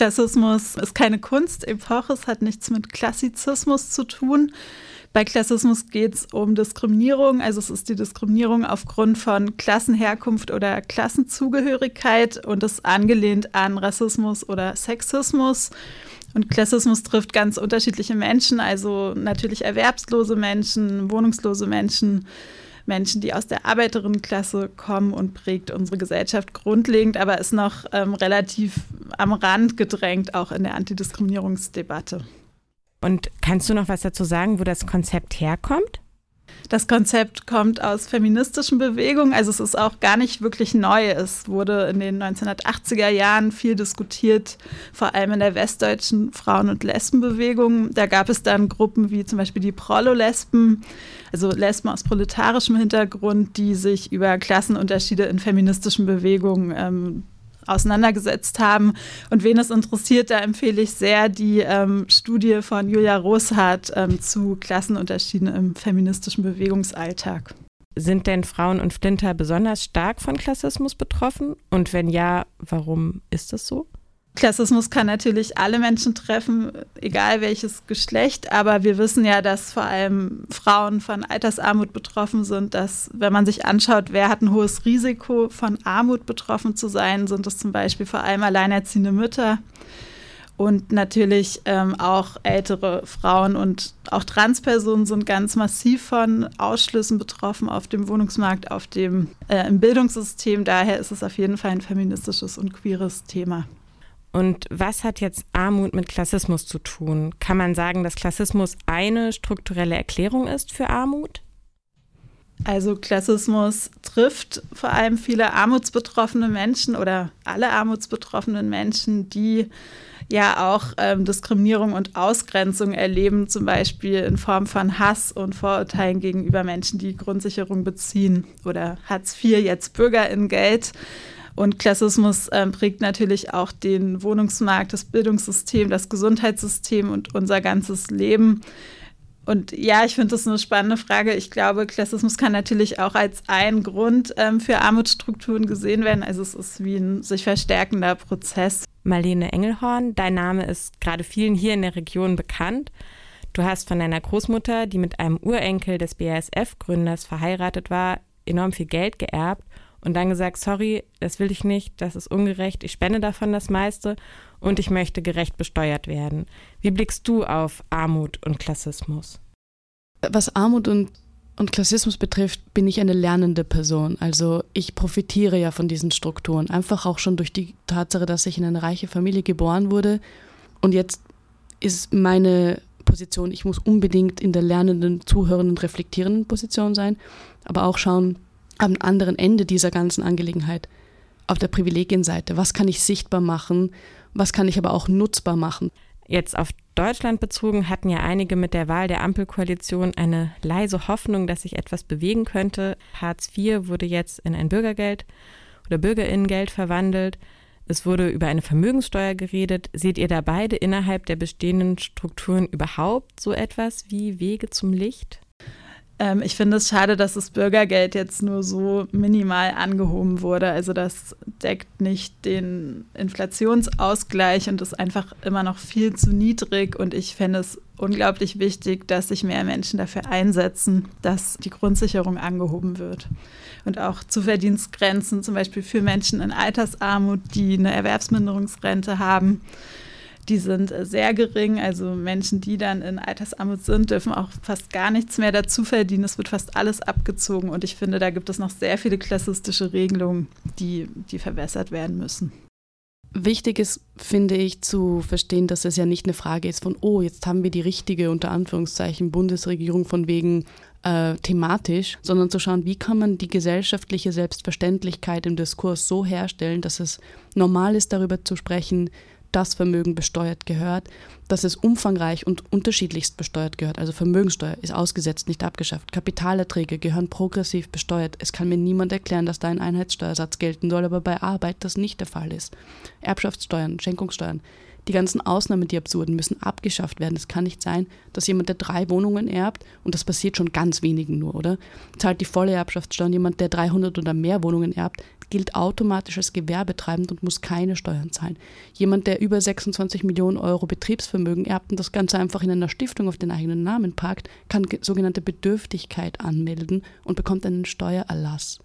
Klassismus ist keine Kunstepoche, es hat nichts mit Klassizismus zu tun. Bei Klassismus geht es um Diskriminierung, also es ist die Diskriminierung aufgrund von Klassenherkunft oder Klassenzugehörigkeit und ist angelehnt an Rassismus oder Sexismus. Und Klassismus trifft ganz unterschiedliche Menschen, also natürlich erwerbslose Menschen, wohnungslose Menschen, Menschen, die aus der Arbeiterinnenklasse kommen und prägt unsere Gesellschaft grundlegend, aber ist noch ähm, relativ am Rand gedrängt, auch in der Antidiskriminierungsdebatte. Und kannst du noch was dazu sagen, wo das Konzept herkommt? Das Konzept kommt aus feministischen Bewegungen, also es ist auch gar nicht wirklich neu. Es wurde in den 1980er Jahren viel diskutiert, vor allem in der westdeutschen Frauen- und Lesbenbewegung. Da gab es dann Gruppen wie zum Beispiel die Prollo-Lesben, also Lesben aus proletarischem Hintergrund, die sich über Klassenunterschiede in feministischen Bewegungen ähm, auseinandergesetzt haben. Und wen es interessiert, da empfehle ich sehr die ähm, Studie von Julia Roshardt ähm, zu Klassenunterschieden im feministischen Bewegungsalltag. Sind denn Frauen und Flinter besonders stark von Klassismus betroffen? Und wenn ja, warum ist das so? Klassismus kann natürlich alle Menschen treffen, egal welches Geschlecht, aber wir wissen ja, dass vor allem Frauen von Altersarmut betroffen sind, dass wenn man sich anschaut, wer hat ein hohes Risiko von Armut betroffen zu sein, sind es zum Beispiel vor allem alleinerziehende Mütter und natürlich ähm, auch ältere Frauen und auch Transpersonen sind ganz massiv von Ausschlüssen betroffen auf dem Wohnungsmarkt, auf dem äh, im Bildungssystem. Daher ist es auf jeden Fall ein feministisches und queeres Thema. Und was hat jetzt Armut mit Klassismus zu tun? Kann man sagen, dass Klassismus eine strukturelle Erklärung ist für Armut? Also Klassismus trifft vor allem viele armutsbetroffene Menschen oder alle armutsbetroffenen Menschen, die ja auch ähm, Diskriminierung und Ausgrenzung erleben, zum Beispiel in Form von Hass und Vorurteilen gegenüber Menschen, die Grundsicherung beziehen oder Hartz IV, jetzt Bürgerinnengeld. Und Klassismus äh, prägt natürlich auch den Wohnungsmarkt, das Bildungssystem, das Gesundheitssystem und unser ganzes Leben. Und ja, ich finde das eine spannende Frage. Ich glaube, Klassismus kann natürlich auch als ein Grund ähm, für Armutsstrukturen gesehen werden. Also es ist wie ein sich verstärkender Prozess. Marlene Engelhorn, dein Name ist gerade vielen hier in der Region bekannt. Du hast von deiner Großmutter, die mit einem Urenkel des BASF-Gründers verheiratet war, enorm viel Geld geerbt und dann gesagt, sorry, das will ich nicht, das ist ungerecht, ich spende davon das meiste und ich möchte gerecht besteuert werden. Wie blickst du auf Armut und Klassismus? Was Armut und, und Klassismus betrifft, bin ich eine lernende Person. Also ich profitiere ja von diesen Strukturen, einfach auch schon durch die Tatsache, dass ich in eine reiche Familie geboren wurde und jetzt ist meine Position, ich muss unbedingt in der lernenden, zuhörenden, reflektierenden Position sein, aber auch schauen, am anderen Ende dieser ganzen Angelegenheit, auf der Privilegienseite, was kann ich sichtbar machen, was kann ich aber auch nutzbar machen. Jetzt auf Deutschland bezogen hatten ja einige mit der Wahl der Ampelkoalition eine leise Hoffnung, dass sich etwas bewegen könnte. Hartz IV wurde jetzt in ein Bürgergeld oder Bürgerinnengeld verwandelt. Es wurde über eine Vermögenssteuer geredet. Seht ihr da beide innerhalb der bestehenden Strukturen überhaupt so etwas wie Wege zum Licht? Ähm, ich finde es schade, dass das Bürgergeld jetzt nur so minimal angehoben wurde. Also das deckt nicht den Inflationsausgleich und ist einfach immer noch viel zu niedrig. Und ich fände es unglaublich wichtig, dass sich mehr Menschen dafür einsetzen, dass die Grundsicherung angehoben wird. Und auch Zuverdienstgrenzen, zum Beispiel für Menschen in Altersarmut, die eine Erwerbsminderungsrente haben die sind äh, sehr gering. Also Menschen, die dann in Altersarmut sind, dürfen auch fast gar nichts mehr dazu verdienen. Es wird fast alles abgezogen. Und ich finde, da gibt es noch sehr viele klassistische Regelungen, die, die verbessert werden müssen. Wichtig ist, finde ich, zu verstehen, dass es ja nicht eine Frage ist von, oh, jetzt haben wir die richtige, unter Anführungszeichen, Bundesregierung von wegen äh, thematisch, sondern zu schauen, wie kann man die gesellschaftliche Selbstverständlichkeit im Diskurs so herstellen, dass es normal ist, darüber zu sprechen, das Vermögen besteuert gehört, dass es umfangreich und unterschiedlichst besteuert gehört. Also Vermögensteuer ist ausgesetzt, nicht abgeschafft. Kapitalerträge gehören progressiv besteuert. Es kann mir niemand erklären, dass da ein Einheitssteuersatz gelten soll, aber bei Arbeit das nicht der Fall ist. Erbschaftssteuern, Schenkungssteuern Die ganzen Ausnahmen, die absurden, müssen abgeschafft werden. Es kann nicht sein, dass jemand, der drei Wohnungen erbt, und das passiert schon ganz wenigen nur, oder? Zahlt die volle Erbschaftssteuer. Jemand, der 300 oder mehr Wohnungen erbt, gilt automatisch als gewerbetreibend und muss keine Steuern zahlen. Jemand, der über 26 Millionen Euro Betriebsvermögen erbt und das Ganze einfach in einer Stiftung auf den eigenen Namen parkt, kann sogenannte Bedürftigkeit anmelden und bekommt einen Steuererlass.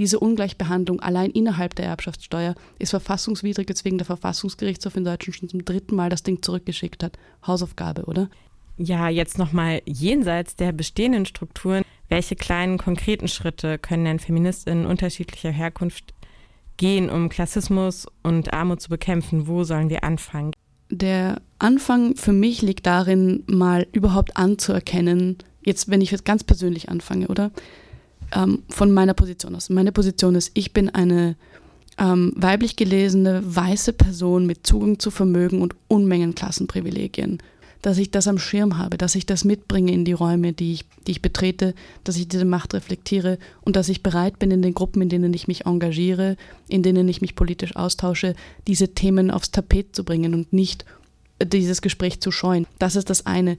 Diese Ungleichbehandlung allein innerhalb der Erbschaftssteuer ist verfassungswidrig, weswegen der Verfassungsgerichtshof in Deutschland schon zum dritten Mal das Ding zurückgeschickt hat. Hausaufgabe, oder? Ja, jetzt nochmal jenseits der bestehenden Strukturen. Welche kleinen konkreten Schritte können denn Feministinnen unterschiedlicher Herkunft gehen, um Klassismus und Armut zu bekämpfen? Wo sollen wir anfangen? Der Anfang für mich liegt darin, mal überhaupt anzuerkennen, jetzt wenn ich jetzt ganz persönlich anfange, oder? Ähm, von meiner Position aus. Meine Position ist, ich bin eine ähm, weiblich gelesene, weiße Person mit Zugang zu Vermögen und Unmengen Klassenprivilegien dass ich das am Schirm habe, dass ich das mitbringe in die Räume, die ich, die ich betrete, dass ich diese Macht reflektiere und dass ich bereit bin, in den Gruppen, in denen ich mich engagiere, in denen ich mich politisch austausche, diese Themen aufs Tapet zu bringen und nicht dieses Gespräch zu scheuen. Das ist das eine.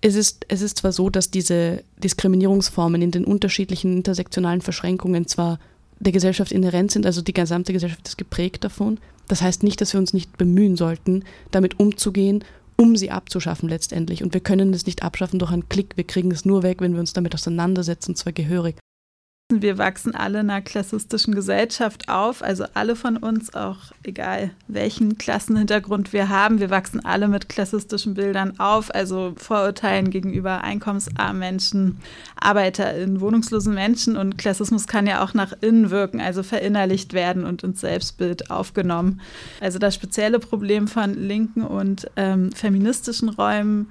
Es ist, es ist zwar so, dass diese Diskriminierungsformen in den unterschiedlichen intersektionalen Verschränkungen zwar der Gesellschaft inhärent sind, also die gesamte Gesellschaft ist geprägt davon. Das heißt nicht, dass wir uns nicht bemühen sollten, damit umzugehen um sie abzuschaffen letztendlich. Und wir können es nicht abschaffen durch einen Klick. Wir kriegen es nur weg, wenn wir uns damit auseinandersetzen, zwar gehörig. Wir wachsen alle in einer klassistischen Gesellschaft auf, also alle von uns, auch egal welchen Klassenhintergrund wir haben. Wir wachsen alle mit klassistischen Bildern auf, also Vorurteilen gegenüber einkommensarmen Menschen, ArbeiterInnen, wohnungslosen Menschen. Und Klassismus kann ja auch nach innen wirken, also verinnerlicht werden und ins Selbstbild aufgenommen. Also das spezielle Problem von linken und ähm, feministischen Räumen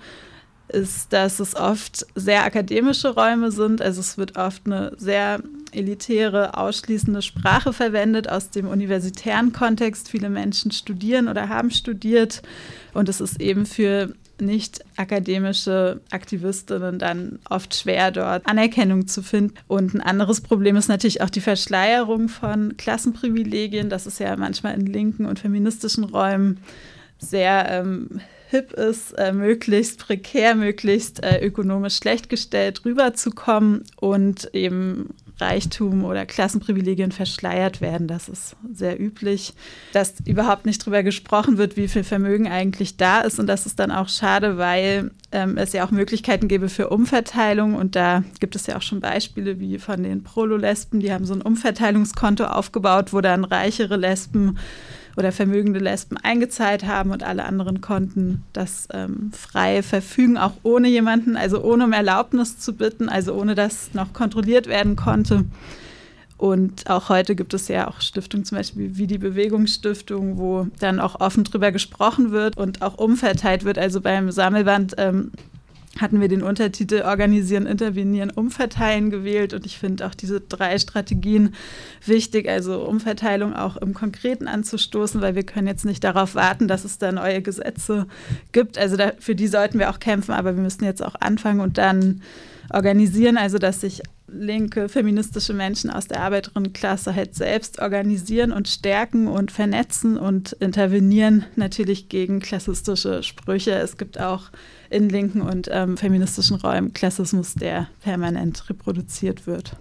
ist, dass es oft sehr akademische Räume sind. Also es wird oft eine sehr elitäre, ausschließende Sprache verwendet aus dem universitären Kontext. Viele Menschen studieren oder haben studiert und es ist eben für nicht akademische Aktivistinnen dann oft schwer, dort Anerkennung zu finden. Und ein anderes Problem ist natürlich auch die Verschleierung von Klassenprivilegien. Das ist ja manchmal in linken und feministischen Räumen sehr ähm, hip ist, äh, möglichst prekär, möglichst äh, ökonomisch schlecht gestellt rüberzukommen und eben Reichtum oder Klassenprivilegien verschleiert werden. Das ist sehr üblich, dass überhaupt nicht darüber gesprochen wird, wie viel Vermögen eigentlich da ist. Und das ist dann auch schade, weil ähm, es ja auch Möglichkeiten gäbe für Umverteilung. Und da gibt es ja auch schon Beispiele wie von den Prolo-Lesben, die haben so ein Umverteilungskonto aufgebaut, wo dann reichere Lesben oder vermögende Lesben eingezahlt haben und alle anderen konnten das ähm, frei verfügen, auch ohne jemanden, also ohne um Erlaubnis zu bitten, also ohne dass noch kontrolliert werden konnte. Und auch heute gibt es ja auch Stiftungen, zum Beispiel wie die Bewegungsstiftung, wo dann auch offen drüber gesprochen wird und auch umverteilt wird. Also beim Sammelband ähm, hatten wir den Untertitel Organisieren, Intervenieren, Umverteilen gewählt. Und ich finde auch diese drei Strategien wichtig, also Umverteilung auch im Konkreten anzustoßen, weil wir können jetzt nicht darauf warten, dass es da neue Gesetze gibt. Also da, für die sollten wir auch kämpfen, aber wir müssen jetzt auch anfangen und dann organisieren, also dass sich linke feministische Menschen aus der Arbeiterinnenklasse halt selbst organisieren und stärken und vernetzen und intervenieren natürlich gegen klassistische Sprüche. Es gibt auch in linken und ähm, feministischen Räumen Klassismus, der permanent reproduziert wird.